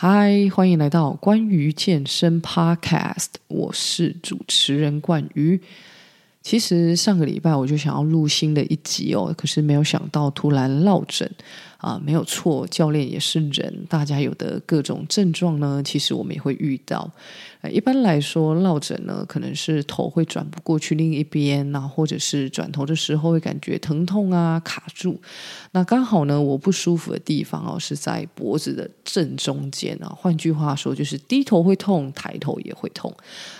嗨，欢迎来到关于健身 Podcast，我是主持人冠瑜。其实上个礼拜我就想要录新的一集哦，可是没有想到突然落枕。啊，没有错，教练也是人，大家有的各种症状呢，其实我们也会遇到。一般来说，落枕呢，可能是头会转不过去另一边啊，或者是转头的时候会感觉疼痛啊，卡住。那刚好呢，我不舒服的地方哦，是在脖子的正中间啊。换句话说，就是低头会痛，抬头也会痛。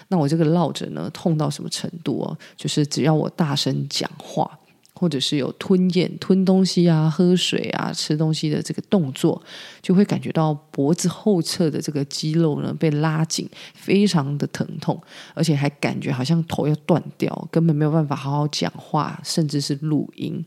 那我这个落枕呢，痛到什么程度哦？就是只要我大声讲话。或者是有吞咽、吞东西啊、喝水啊、吃东西的这个动作，就会感觉到脖子后侧的这个肌肉呢被拉紧，非常的疼痛，而且还感觉好像头要断掉，根本没有办法好好讲话，甚至是录音。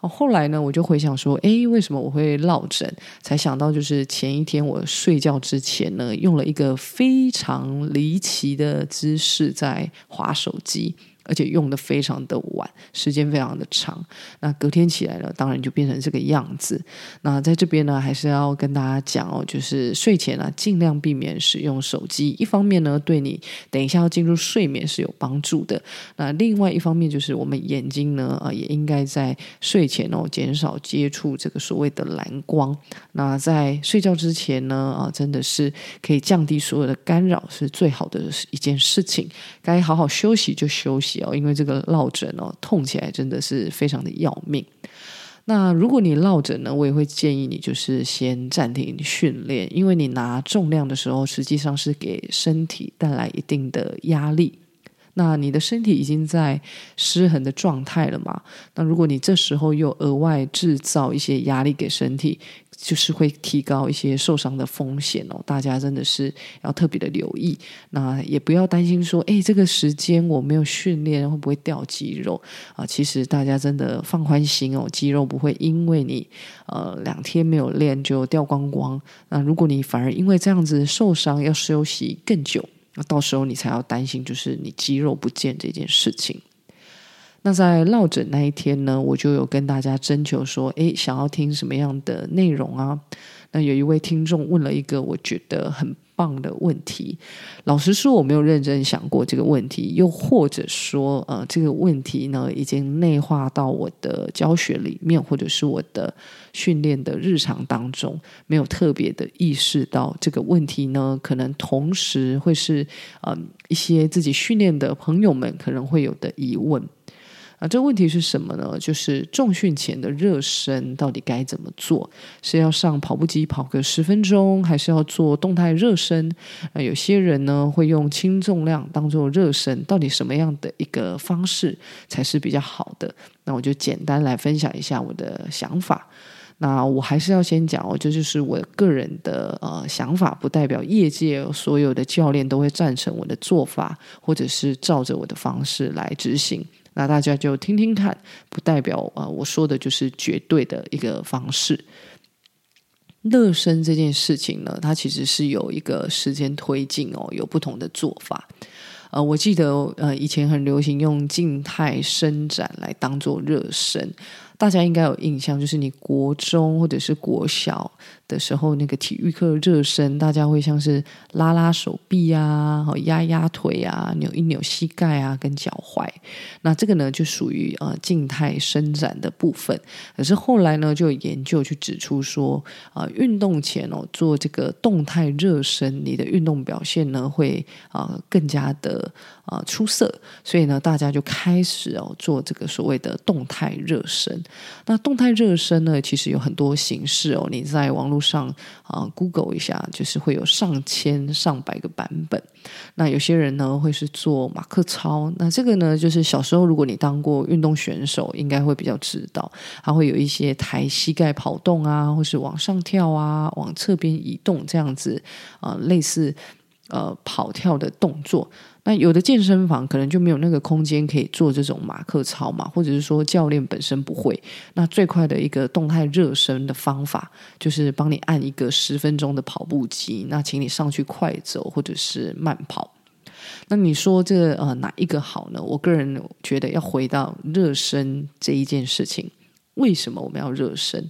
后来呢，我就回想说，诶，为什么我会落枕？才想到就是前一天我睡觉之前呢，用了一个非常离奇的姿势在滑手机。而且用的非常的晚，时间非常的长。那隔天起来呢，当然就变成这个样子。那在这边呢，还是要跟大家讲哦，就是睡前啊，尽量避免使用手机。一方面呢，对你等一下要进入睡眠是有帮助的。那另外一方面，就是我们眼睛呢，啊，也应该在睡前哦，减少接触这个所谓的蓝光。那在睡觉之前呢，啊，真的是可以降低所有的干扰，是最好的一件事情。该好好休息就休息。因为这个落枕哦，痛起来真的是非常的要命。那如果你落枕呢，我也会建议你就是先暂停训练，因为你拿重量的时候，实际上是给身体带来一定的压力。那你的身体已经在失衡的状态了嘛？那如果你这时候又额外制造一些压力给身体，就是会提高一些受伤的风险哦，大家真的是要特别的留意。那也不要担心说，诶，这个时间我没有训练会不会掉肌肉啊？其实大家真的放宽心哦，肌肉不会因为你呃两天没有练就掉光光。那如果你反而因为这样子受伤要休息更久，那到时候你才要担心，就是你肌肉不见这件事情。那在落枕那一天呢，我就有跟大家征求说，诶，想要听什么样的内容啊？那有一位听众问了一个我觉得很棒的问题。老实说，我没有认真想过这个问题，又或者说，呃，这个问题呢，已经内化到我的教学里面，或者是我的训练的日常当中，没有特别的意识到这个问题呢，可能同时会是，呃，一些自己训练的朋友们可能会有的疑问。啊，这个问题是什么呢？就是重训前的热身到底该怎么做？是要上跑步机跑个十分钟，还是要做动态热身？啊，有些人呢会用轻重量当做热身，到底什么样的一个方式才是比较好的？那我就简单来分享一下我的想法。那我还是要先讲哦，这就，就是我个人的呃想法，不代表业界所有的教练都会赞成我的做法，或者是照着我的方式来执行。那大家就听听看，不代表啊、我说的就是绝对的一个方式。热身这件事情呢，它其实是有一个时间推进哦，有不同的做法。呃，我记得呃，以前很流行用静态伸展来当做热身。大家应该有印象，就是你国中或者是国小的时候，那个体育课热身，大家会像是拉拉手臂啊，和压压腿啊，扭一扭膝盖啊，跟脚踝。那这个呢，就属于呃静态伸展的部分。可是后来呢，就有研究去指出说，啊、呃，运动前哦做这个动态热身，你的运动表现呢会啊、呃、更加的啊、呃、出色。所以呢，大家就开始哦做这个所谓的动态热身。那动态热身呢，其实有很多形式哦。你在网络上啊、Google 一下，就是会有上千上百个版本。那有些人呢会是做马克操，那这个呢就是小时候如果你当过运动选手，应该会比较知道，它会有一些抬膝盖跑动啊，或是往上跳啊，往侧边移动这样子啊、类似呃跑跳的动作。那有的健身房可能就没有那个空间可以做这种马克操嘛，或者是说教练本身不会。那最快的一个动态热身的方法，就是帮你按一个十分钟的跑步机，那请你上去快走或者是慢跑。那你说这呃哪一个好呢？我个人觉得要回到热身这一件事情，为什么我们要热身？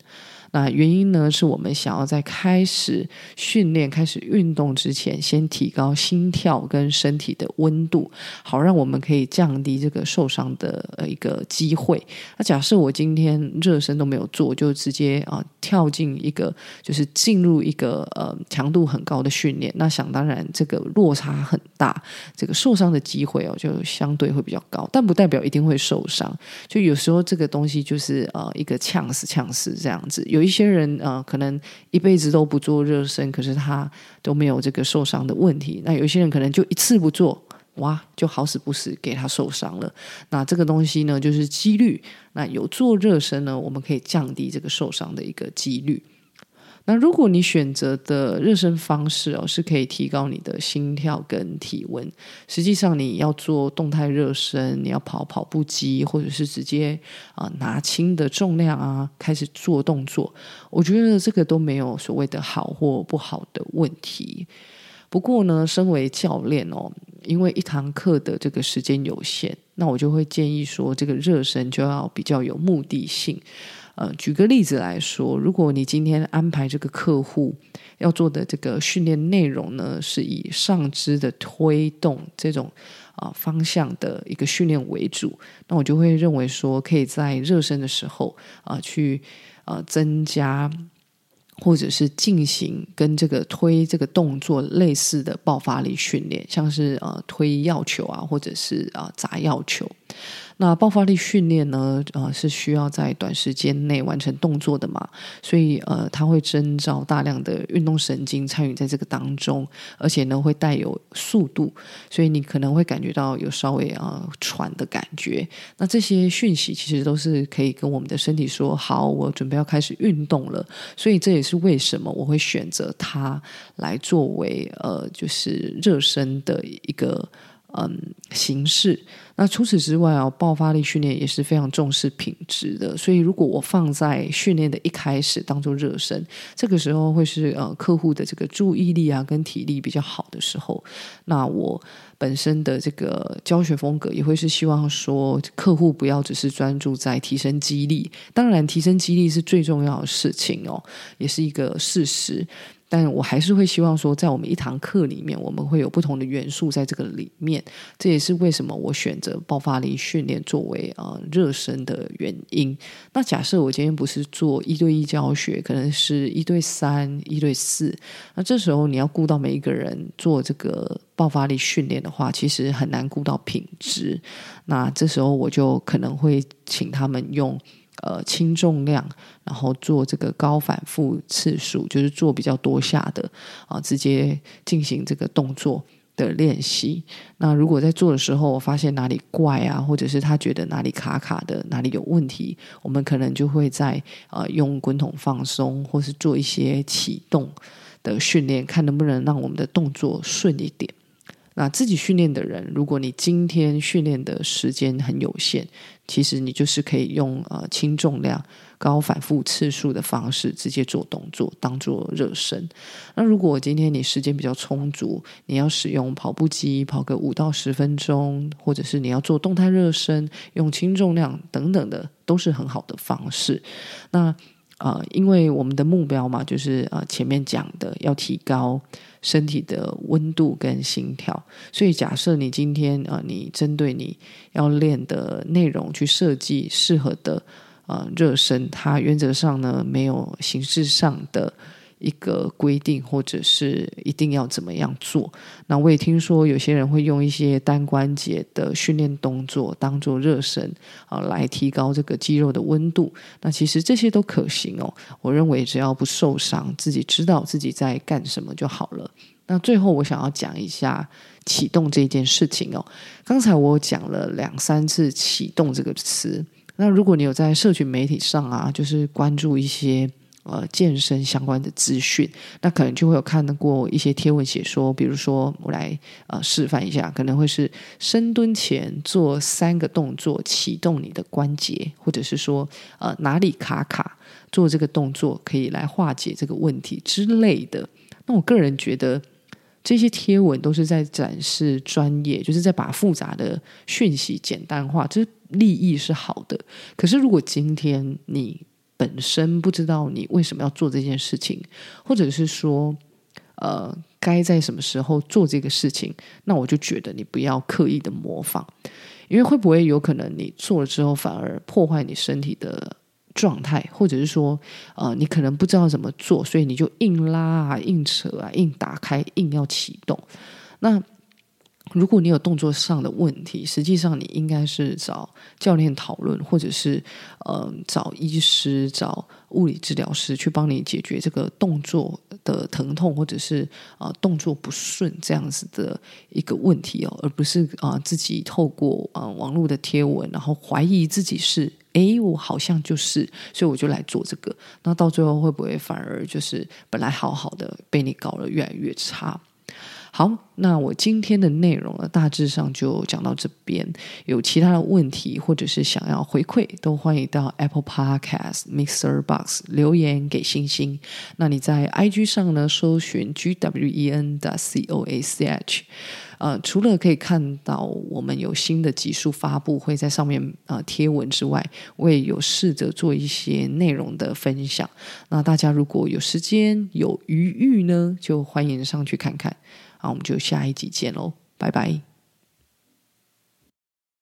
那原因呢，是我们想要在开始训练、开始运动之前，先提高心跳跟身体的温度，好让我们可以降低这个受伤的呃一个机会。那假设我今天热身都没有做，就直接啊、跳进一个，就是进入一个呃强度很高的训练，那想当然这个落差很大，这个受伤的机会哦就相对会比较高，但不代表一定会受伤。就有时候这个东西就是呃一个呛死呛死这样子。有一些人啊可能一辈子都不做热身，可是他都没有这个受伤的问题。那有些人可能就一次不做，哇，就好死不死给他受伤了。那这个东西呢，就是几率。那有做热身呢，我们可以降低这个受伤的一个几率。那如果你选择的热身方式哦，是可以提高你的心跳跟体温，实际上你要做动态热身，你要跑跑步机，或者是直接啊、拿轻的重量啊开始做动作，我觉得这个都没有所谓的好或不好的问题。不过呢，身为教练哦，因为一堂课的这个时间有限，那我就会建议说，这个热身就要比较有目的性。呃，举个例子来说，如果你今天安排这个客户要做的这个训练内容呢，是以上肢的推动这种啊、方向的一个训练为主，那我就会认为说，可以在热身的时候啊、去呃增加或者是进行跟这个推这个动作类似的爆发力训练，像是呃推药球啊，或者是啊、呃、砸药球。那爆发力训练呢，呃，是需要在短时间内完成动作的嘛，所以呃，它会征召大量的运动神经参与在这个当中，而且呢，会带有速度，所以你可能会感觉到有稍微啊、喘的感觉。那这些讯息其实都是可以跟我们的身体说：“好，我准备要开始运动了。”所以这也是为什么我会选择它来作为呃，就是热身的一个。嗯，形式。那除此之外啊，爆发力训练也是非常重视品质的。所以，如果我放在训练的一开始当做热身，这个时候会是呃客户的这个注意力啊跟体力比较好的时候。那我本身的这个教学风格也会是希望说，客户不要只是专注在提升肌力，当然提升肌力是最重要的事情哦，也是一个事实。但我还是会希望说，在我们一堂课里面，我们会有不同的元素在这个里面。这也是为什么我选择爆发力训练作为呃热身的原因。那假设我今天不是做一对一教学，可能是一对三、一对四，那这时候你要顾到每一个人做这个爆发力训练的话，其实很难顾到品质。那这时候我就可能会请他们用。呃，轻重量，然后做这个高反复次数，就是做比较多下的啊，直接进行这个动作的练习。那如果在做的时候，我发现哪里怪啊，或者是他觉得哪里卡卡的，哪里有问题，我们可能就会在呃用滚筒放松，或是做一些启动的训练，看能不能让我们的动作顺一点。那自己训练的人，如果你今天训练的时间很有限，其实你就是可以用呃轻重量、高反复次数的方式直接做动作，当做热身。那如果今天你时间比较充足，你要使用跑步机跑个五到十分钟，或者是你要做动态热身，用轻重量等等的，都是很好的方式。那呃，因为我们的目标嘛，就是呃前面讲的要提高身体的温度跟心跳，所以假设你今天呃你针对你要练的内容去设计适合的呃热身，它原则上呢没有形式上的。一个规定，或者是一定要怎么样做？那我也听说有些人会用一些单关节的训练动作当做热身啊，来提高这个肌肉的温度。那其实这些都可行哦。我认为只要不受伤，自己知道自己在干什么就好了。那最后我想要讲一下启动这件事情哦。刚才我讲了两三次启动这个词。那如果你有在社群媒体上啊，就是关注一些。呃，健身相关的资讯，那可能就会有看过一些贴文写说，比如说我来呃示范一下，可能会是深蹲前做三个动作启动你的关节，或者是说呃哪里卡卡，做这个动作可以来化解这个问题之类的。那我个人觉得这些贴文都是在展示专业，就是在把复杂的讯息简单化，这利益是好的。可是如果今天你本身不知道你为什么要做这件事情，或者是说，呃，该在什么时候做这个事情，那我就觉得你不要刻意的模仿，因为会不会有可能你做了之后反而破坏你身体的状态，或者是说，呃，你可能不知道怎么做，所以你就硬拉啊、硬扯啊、硬打开、硬要启动，那。如果你有动作上的问题，实际上你应该是找教练讨论，或者是呃找医师、找物理治疗师去帮你解决这个动作的疼痛，或者是啊、动作不顺这样子的一个问题哦，而不是啊、自己透过啊、网络的贴文，然后怀疑自己是诶，我好像就是，所以我就来做这个，那到最后会不会反而就是本来好好的被你搞得越来越差？好，那我今天的内容呢，大致上就讲到这边。有其他的问题或者是想要回馈，都欢迎到 Apple Podcast、Mixer Box 留言给星星。那你在 IG 上呢，搜寻 G W E N 的 C O A C H，呃，除了可以看到我们有新的集数发布会在上面呃贴文之外，我也有试着做一些内容的分享。那大家如果有时间有余裕呢，就欢迎上去看看。那我们就下一集见喽，拜拜。